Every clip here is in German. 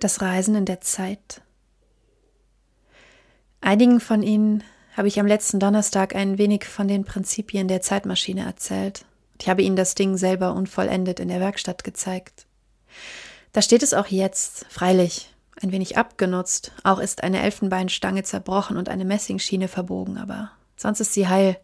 Das Reisen in der Zeit. Einigen von Ihnen habe ich am letzten Donnerstag ein wenig von den Prinzipien der Zeitmaschine erzählt. Ich habe Ihnen das Ding selber unvollendet in der Werkstatt gezeigt. Da steht es auch jetzt, freilich, ein wenig abgenutzt. Auch ist eine Elfenbeinstange zerbrochen und eine Messingschiene verbogen, aber sonst ist sie heil.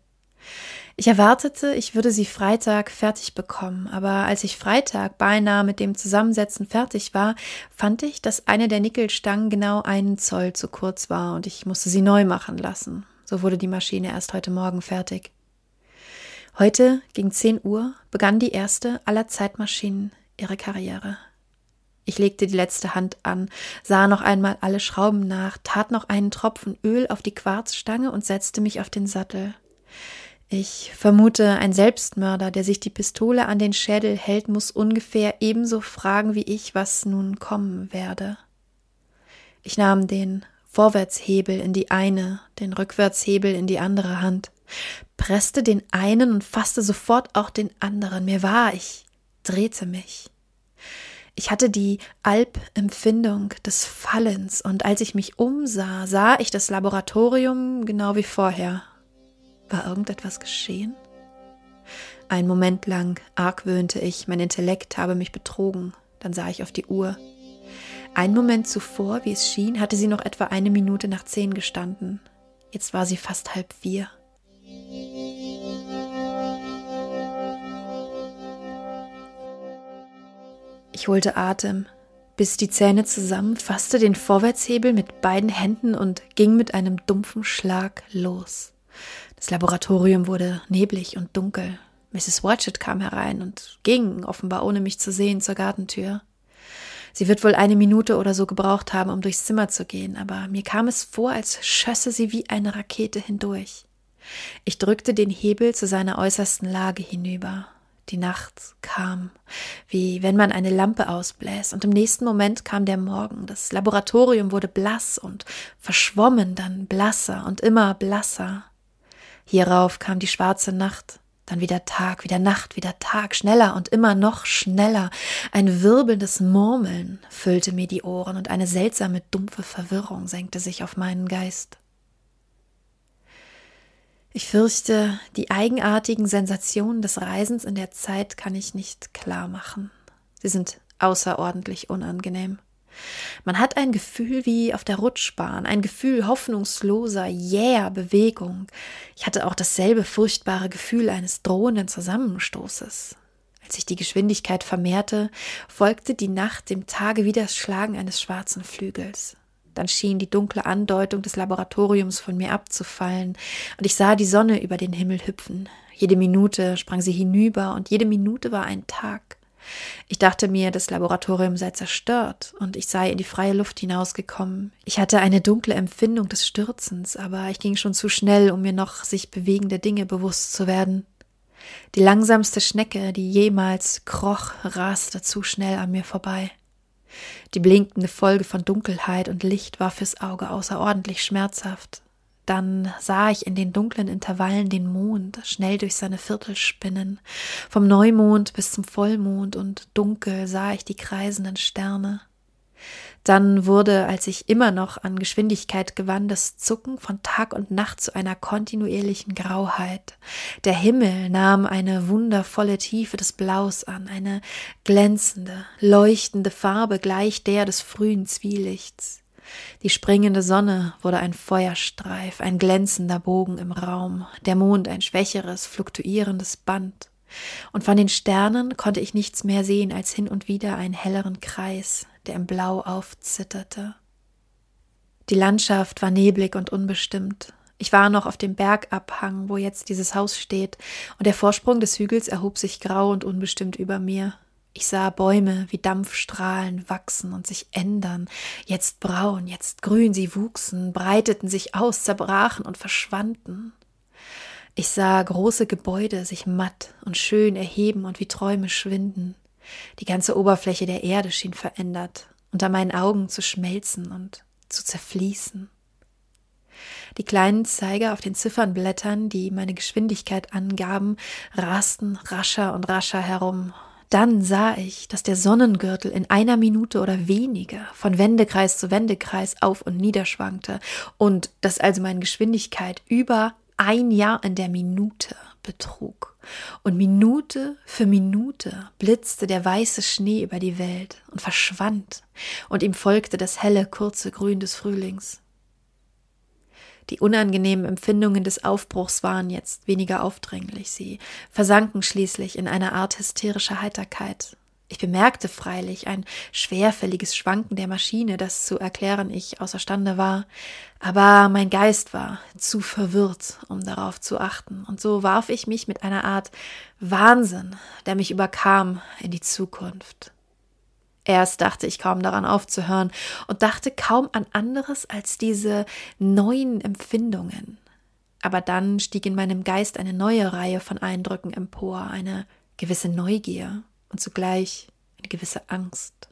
Ich erwartete, ich würde sie Freitag fertig bekommen, aber als ich Freitag beinahe mit dem Zusammensetzen fertig war, fand ich, dass eine der Nickelstangen genau einen Zoll zu kurz war und ich musste sie neu machen lassen. So wurde die Maschine erst heute Morgen fertig. Heute, gegen 10 Uhr, begann die erste aller Zeitmaschinen ihre Karriere. Ich legte die letzte Hand an, sah noch einmal alle Schrauben nach, tat noch einen Tropfen Öl auf die Quarzstange und setzte mich auf den Sattel. Ich vermute, ein Selbstmörder, der sich die Pistole an den Schädel hält, muss ungefähr ebenso fragen wie ich, was nun kommen werde. Ich nahm den Vorwärtshebel in die eine, den Rückwärtshebel in die andere Hand, presste den einen und fasste sofort auch den anderen. Mir war, ich drehte mich. Ich hatte die Alpempfindung des Fallens, und als ich mich umsah, sah ich das Laboratorium genau wie vorher, war irgendetwas geschehen? Ein Moment lang argwöhnte ich, mein Intellekt habe mich betrogen. Dann sah ich auf die Uhr. Ein Moment zuvor, wie es schien, hatte sie noch etwa eine Minute nach zehn gestanden. Jetzt war sie fast halb vier. Ich holte Atem, biss die Zähne zusammen, fasste den Vorwärtshebel mit beiden Händen und ging mit einem dumpfen Schlag los. Das Laboratorium wurde neblig und dunkel. Mrs. Watchett kam herein und ging, offenbar ohne mich zu sehen, zur Gartentür. Sie wird wohl eine Minute oder so gebraucht haben, um durchs Zimmer zu gehen, aber mir kam es vor, als schösse sie wie eine Rakete hindurch. Ich drückte den Hebel zu seiner äußersten Lage hinüber. Die Nacht kam, wie wenn man eine Lampe ausbläst, und im nächsten Moment kam der Morgen. Das Laboratorium wurde blass und verschwommen, dann blasser und immer blasser. Hierauf kam die schwarze Nacht, dann wieder Tag, wieder Nacht, wieder Tag, schneller und immer noch schneller. Ein wirbelndes Murmeln füllte mir die Ohren und eine seltsame, dumpfe Verwirrung senkte sich auf meinen Geist. Ich fürchte, die eigenartigen Sensationen des Reisens in der Zeit kann ich nicht klar machen. Sie sind außerordentlich unangenehm. Man hat ein Gefühl wie auf der Rutschbahn, ein Gefühl hoffnungsloser, jäher Bewegung. Ich hatte auch dasselbe furchtbare Gefühl eines drohenden Zusammenstoßes. Als sich die Geschwindigkeit vermehrte, folgte die Nacht dem Tage wie das Schlagen eines schwarzen Flügels. Dann schien die dunkle Andeutung des Laboratoriums von mir abzufallen, und ich sah die Sonne über den Himmel hüpfen. Jede Minute sprang sie hinüber, und jede Minute war ein Tag. Ich dachte mir, das Laboratorium sei zerstört und ich sei in die freie Luft hinausgekommen. Ich hatte eine dunkle Empfindung des Stürzens, aber ich ging schon zu schnell, um mir noch sich bewegende Dinge bewusst zu werden. Die langsamste Schnecke, die jemals kroch, raste zu schnell an mir vorbei. Die blinkende Folge von Dunkelheit und Licht war fürs Auge außerordentlich schmerzhaft. Dann sah ich in den dunklen Intervallen den Mond schnell durch seine Viertel spinnen, vom Neumond bis zum Vollmond, und dunkel sah ich die kreisenden Sterne. Dann wurde, als ich immer noch an Geschwindigkeit gewann, das Zucken von Tag und Nacht zu einer kontinuierlichen Grauheit. Der Himmel nahm eine wundervolle Tiefe des Blaus an, eine glänzende, leuchtende Farbe gleich der des frühen Zwielichts. Die springende Sonne wurde ein Feuerstreif, ein glänzender Bogen im Raum, der Mond ein schwächeres, fluktuierendes Band. Und von den Sternen konnte ich nichts mehr sehen als hin und wieder einen helleren Kreis, der im Blau aufzitterte. Die Landschaft war neblig und unbestimmt. Ich war noch auf dem Bergabhang, wo jetzt dieses Haus steht, und der Vorsprung des Hügels erhob sich grau und unbestimmt über mir. Ich sah Bäume wie Dampfstrahlen wachsen und sich ändern, jetzt braun, jetzt grün, sie wuchsen, breiteten sich aus, zerbrachen und verschwanden. Ich sah große Gebäude sich matt und schön erheben und wie Träume schwinden. Die ganze Oberfläche der Erde schien verändert, unter meinen Augen zu schmelzen und zu zerfließen. Die kleinen Zeiger auf den Ziffernblättern, die meine Geschwindigkeit angaben, rasten rascher und rascher herum, dann sah ich, dass der Sonnengürtel in einer Minute oder weniger von Wendekreis zu Wendekreis auf und nieder schwankte und dass also meine Geschwindigkeit über ein Jahr in der Minute betrug. Und Minute für Minute blitzte der weiße Schnee über die Welt und verschwand, und ihm folgte das helle, kurze Grün des Frühlings. Die unangenehmen Empfindungen des Aufbruchs waren jetzt weniger aufdringlich, sie versanken schließlich in eine Art hysterischer Heiterkeit. Ich bemerkte freilich ein schwerfälliges Schwanken der Maschine, das zu erklären ich außerstande war, aber mein Geist war zu verwirrt, um darauf zu achten, und so warf ich mich mit einer Art Wahnsinn, der mich überkam, in die Zukunft. Erst dachte ich kaum daran aufzuhören und dachte kaum an anderes als diese neuen Empfindungen. Aber dann stieg in meinem Geist eine neue Reihe von Eindrücken empor, eine gewisse Neugier und zugleich eine gewisse Angst,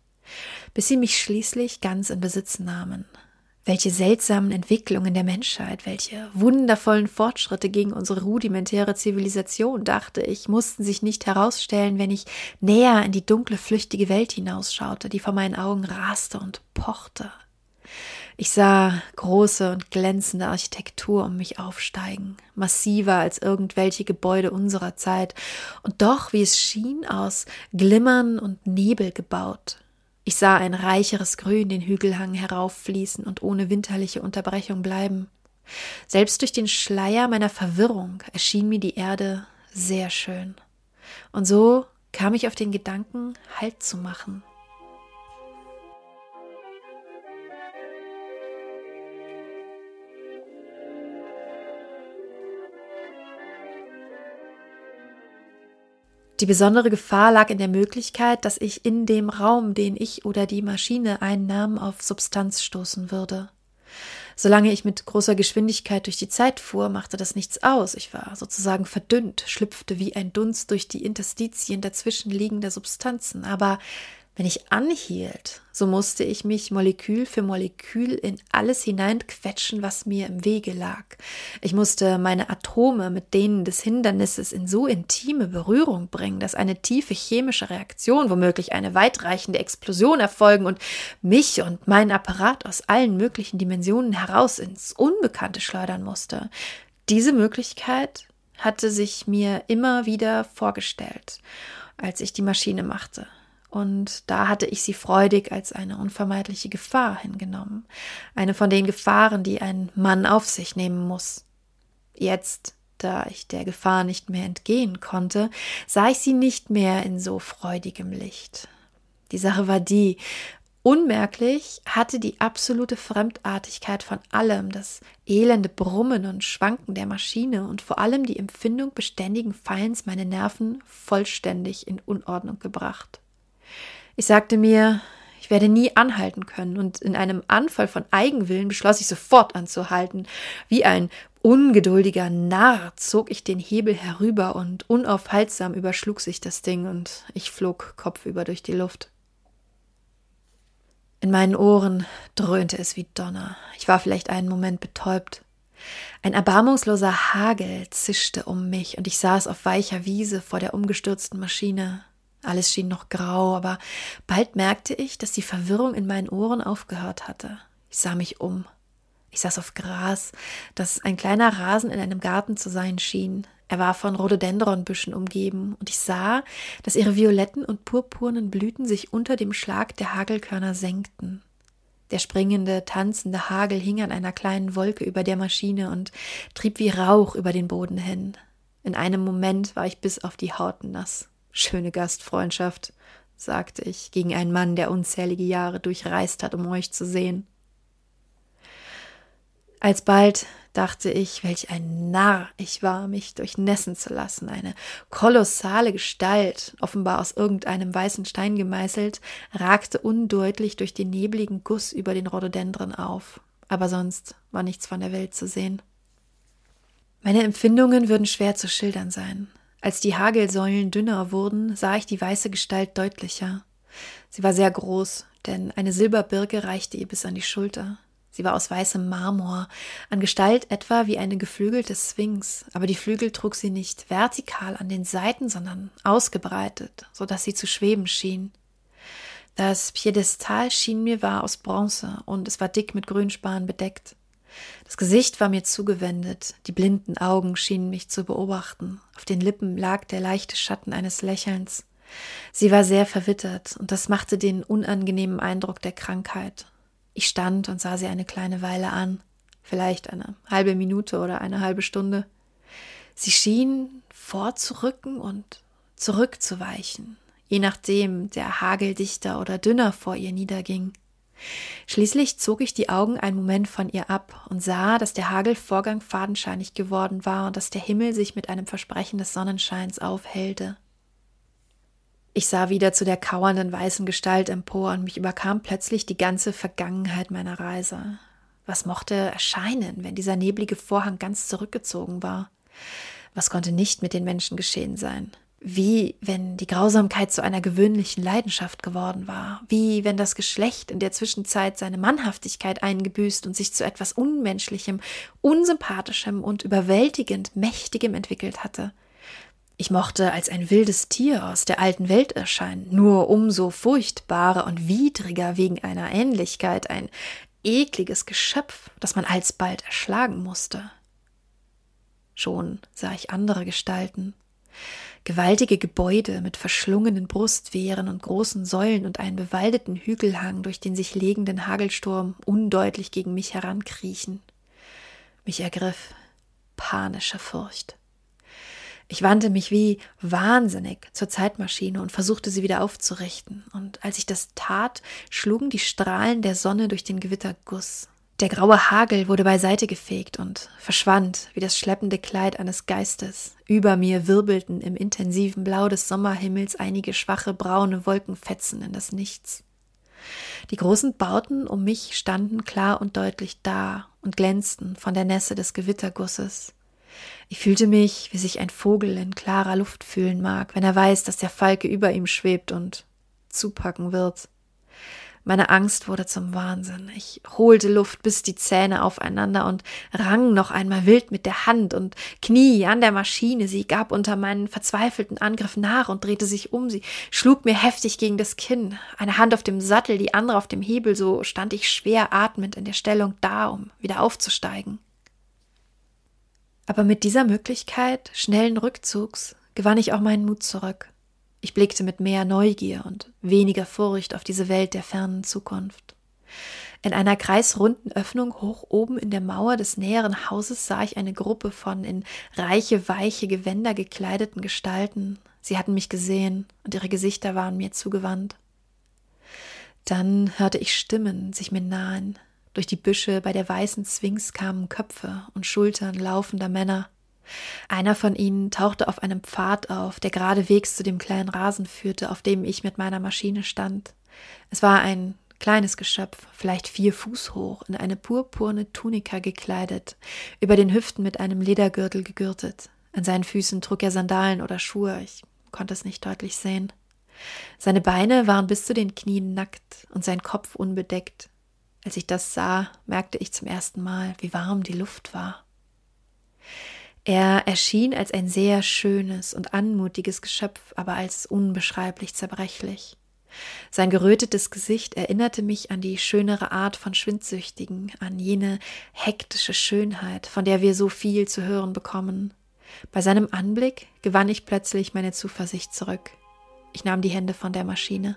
bis sie mich schließlich ganz in Besitz nahmen. Welche seltsamen Entwicklungen der Menschheit, welche wundervollen Fortschritte gegen unsere rudimentäre Zivilisation, dachte ich, mussten sich nicht herausstellen, wenn ich näher in die dunkle, flüchtige Welt hinausschaute, die vor meinen Augen raste und pochte. Ich sah große und glänzende Architektur um mich aufsteigen, massiver als irgendwelche Gebäude unserer Zeit, und doch, wie es schien, aus Glimmern und Nebel gebaut, ich sah ein reicheres Grün den Hügelhang herauffließen und ohne winterliche Unterbrechung bleiben. Selbst durch den Schleier meiner Verwirrung erschien mir die Erde sehr schön. Und so kam ich auf den Gedanken, Halt zu machen. Die besondere Gefahr lag in der Möglichkeit, dass ich in dem Raum, den ich oder die Maschine einnahm, auf Substanz stoßen würde. Solange ich mit großer Geschwindigkeit durch die Zeit fuhr, machte das nichts aus. Ich war sozusagen verdünnt, schlüpfte wie ein Dunst durch die Interstitien dazwischen liegender Substanzen. Aber wenn ich anhielt, so musste ich mich Molekül für Molekül in alles hineinquetschen, was mir im Wege lag. Ich musste meine Atome mit denen des Hindernisses in so intime Berührung bringen, dass eine tiefe chemische Reaktion, womöglich eine weitreichende Explosion erfolgen und mich und meinen Apparat aus allen möglichen Dimensionen heraus ins Unbekannte schleudern musste. Diese Möglichkeit hatte sich mir immer wieder vorgestellt, als ich die Maschine machte und da hatte ich sie freudig als eine unvermeidliche Gefahr hingenommen, eine von den Gefahren, die ein Mann auf sich nehmen muss. Jetzt, da ich der Gefahr nicht mehr entgehen konnte, sah ich sie nicht mehr in so freudigem Licht. Die Sache war die, Unmerklich hatte die absolute Fremdartigkeit von allem, das elende Brummen und Schwanken der Maschine und vor allem die Empfindung beständigen Fallens meine Nerven vollständig in Unordnung gebracht. Ich sagte mir, ich werde nie anhalten können, und in einem Anfall von Eigenwillen beschloss ich sofort anzuhalten. Wie ein ungeduldiger Narr zog ich den Hebel herüber und unaufhaltsam überschlug sich das Ding und ich flog kopfüber durch die Luft. In meinen Ohren dröhnte es wie Donner. Ich war vielleicht einen Moment betäubt. Ein erbarmungsloser Hagel zischte um mich und ich saß auf weicher Wiese vor der umgestürzten Maschine. Alles schien noch grau, aber bald merkte ich, dass die Verwirrung in meinen Ohren aufgehört hatte. Ich sah mich um. Ich saß auf Gras, das ein kleiner Rasen in einem Garten zu sein schien. Er war von Rhododendronbüschen umgeben, und ich sah, dass ihre violetten und purpurnen Blüten sich unter dem Schlag der Hagelkörner senkten. Der springende, tanzende Hagel hing an einer kleinen Wolke über der Maschine und trieb wie Rauch über den Boden hin. In einem Moment war ich bis auf die Haut nass. Schöne Gastfreundschaft, sagte ich gegen einen Mann, der unzählige Jahre durchreist hat, um euch zu sehen. Alsbald dachte ich, welch ein Narr ich war, mich durchnässen zu lassen. Eine kolossale Gestalt, offenbar aus irgendeinem weißen Stein gemeißelt, ragte undeutlich durch den nebligen Guss über den Rhododendron auf. Aber sonst war nichts von der Welt zu sehen. Meine Empfindungen würden schwer zu schildern sein. Als die Hagelsäulen dünner wurden, sah ich die weiße Gestalt deutlicher. Sie war sehr groß, denn eine Silberbirke reichte ihr bis an die Schulter. Sie war aus weißem Marmor, an Gestalt etwa wie eine geflügelte Sphinx, aber die Flügel trug sie nicht vertikal an den Seiten, sondern ausgebreitet, so dass sie zu schweben schien. Das Piedestal schien mir war aus Bronze und es war dick mit Grünspan bedeckt. Das Gesicht war mir zugewendet, die blinden Augen schienen mich zu beobachten, auf den Lippen lag der leichte Schatten eines Lächelns. Sie war sehr verwittert, und das machte den unangenehmen Eindruck der Krankheit. Ich stand und sah sie eine kleine Weile an, vielleicht eine halbe Minute oder eine halbe Stunde. Sie schien vorzurücken und zurückzuweichen, je nachdem der Hagel dichter oder dünner vor ihr niederging. Schließlich zog ich die Augen einen Moment von ihr ab und sah, dass der Hagelvorgang fadenscheinig geworden war und dass der Himmel sich mit einem Versprechen des Sonnenscheins aufhellte. Ich sah wieder zu der kauernden weißen Gestalt empor und mich überkam plötzlich die ganze Vergangenheit meiner Reise. Was mochte erscheinen, wenn dieser neblige Vorhang ganz zurückgezogen war? Was konnte nicht mit den Menschen geschehen sein? Wie wenn die Grausamkeit zu einer gewöhnlichen Leidenschaft geworden war, wie wenn das Geschlecht in der Zwischenzeit seine Mannhaftigkeit eingebüßt und sich zu etwas Unmenschlichem, Unsympathischem und überwältigend Mächtigem entwickelt hatte. Ich mochte als ein wildes Tier aus der alten Welt erscheinen, nur umso furchtbarer und widriger wegen einer Ähnlichkeit, ein ekliges Geschöpf, das man alsbald erschlagen musste. Schon sah ich andere Gestalten, gewaltige Gebäude mit verschlungenen Brustwehren und großen Säulen und einen bewaldeten Hügelhang, durch den sich legenden Hagelsturm undeutlich gegen mich herankriechen. Mich ergriff panische Furcht. Ich wandte mich wie wahnsinnig zur Zeitmaschine und versuchte sie wieder aufzurichten. Und als ich das tat, schlugen die Strahlen der Sonne durch den Gewitterguss. Der graue Hagel wurde beiseite gefegt und verschwand wie das schleppende Kleid eines Geistes. Über mir wirbelten im intensiven Blau des Sommerhimmels einige schwache braune Wolkenfetzen in das Nichts. Die großen Bauten um mich standen klar und deutlich da und glänzten von der Nässe des Gewittergusses. Ich fühlte mich, wie sich ein Vogel in klarer Luft fühlen mag, wenn er weiß, dass der Falke über ihm schwebt und zupacken wird. Meine Angst wurde zum Wahnsinn. Ich holte Luft bis die Zähne aufeinander und rang noch einmal wild mit der Hand und Knie an der Maschine. Sie gab unter meinen verzweifelten Angriff nach und drehte sich um. Sie schlug mir heftig gegen das Kinn. Eine Hand auf dem Sattel, die andere auf dem Hebel. So stand ich schwer atmend in der Stellung da, um wieder aufzusteigen. Aber mit dieser Möglichkeit schnellen Rückzugs gewann ich auch meinen Mut zurück. Ich blickte mit mehr Neugier und weniger Furcht auf diese Welt der fernen Zukunft. In einer kreisrunden Öffnung hoch oben in der Mauer des näheren Hauses sah ich eine Gruppe von in reiche, weiche Gewänder gekleideten Gestalten. Sie hatten mich gesehen und ihre Gesichter waren mir zugewandt. Dann hörte ich Stimmen sich mir nahen, durch die Büsche bei der weißen Sphinx kamen Köpfe und Schultern laufender Männer. Einer von ihnen tauchte auf einem Pfad auf, der geradewegs zu dem kleinen Rasen führte, auf dem ich mit meiner Maschine stand. Es war ein kleines Geschöpf, vielleicht vier Fuß hoch, in eine purpurne Tunika gekleidet, über den Hüften mit einem Ledergürtel gegürtet. An seinen Füßen trug er Sandalen oder Schuhe, ich konnte es nicht deutlich sehen. Seine Beine waren bis zu den Knien nackt und sein Kopf unbedeckt. Als ich das sah, merkte ich zum ersten Mal, wie warm die Luft war. Er erschien als ein sehr schönes und anmutiges Geschöpf, aber als unbeschreiblich zerbrechlich. Sein gerötetes Gesicht erinnerte mich an die schönere Art von Schwindsüchtigen, an jene hektische Schönheit, von der wir so viel zu hören bekommen. Bei seinem Anblick gewann ich plötzlich meine Zuversicht zurück. Ich nahm die Hände von der Maschine.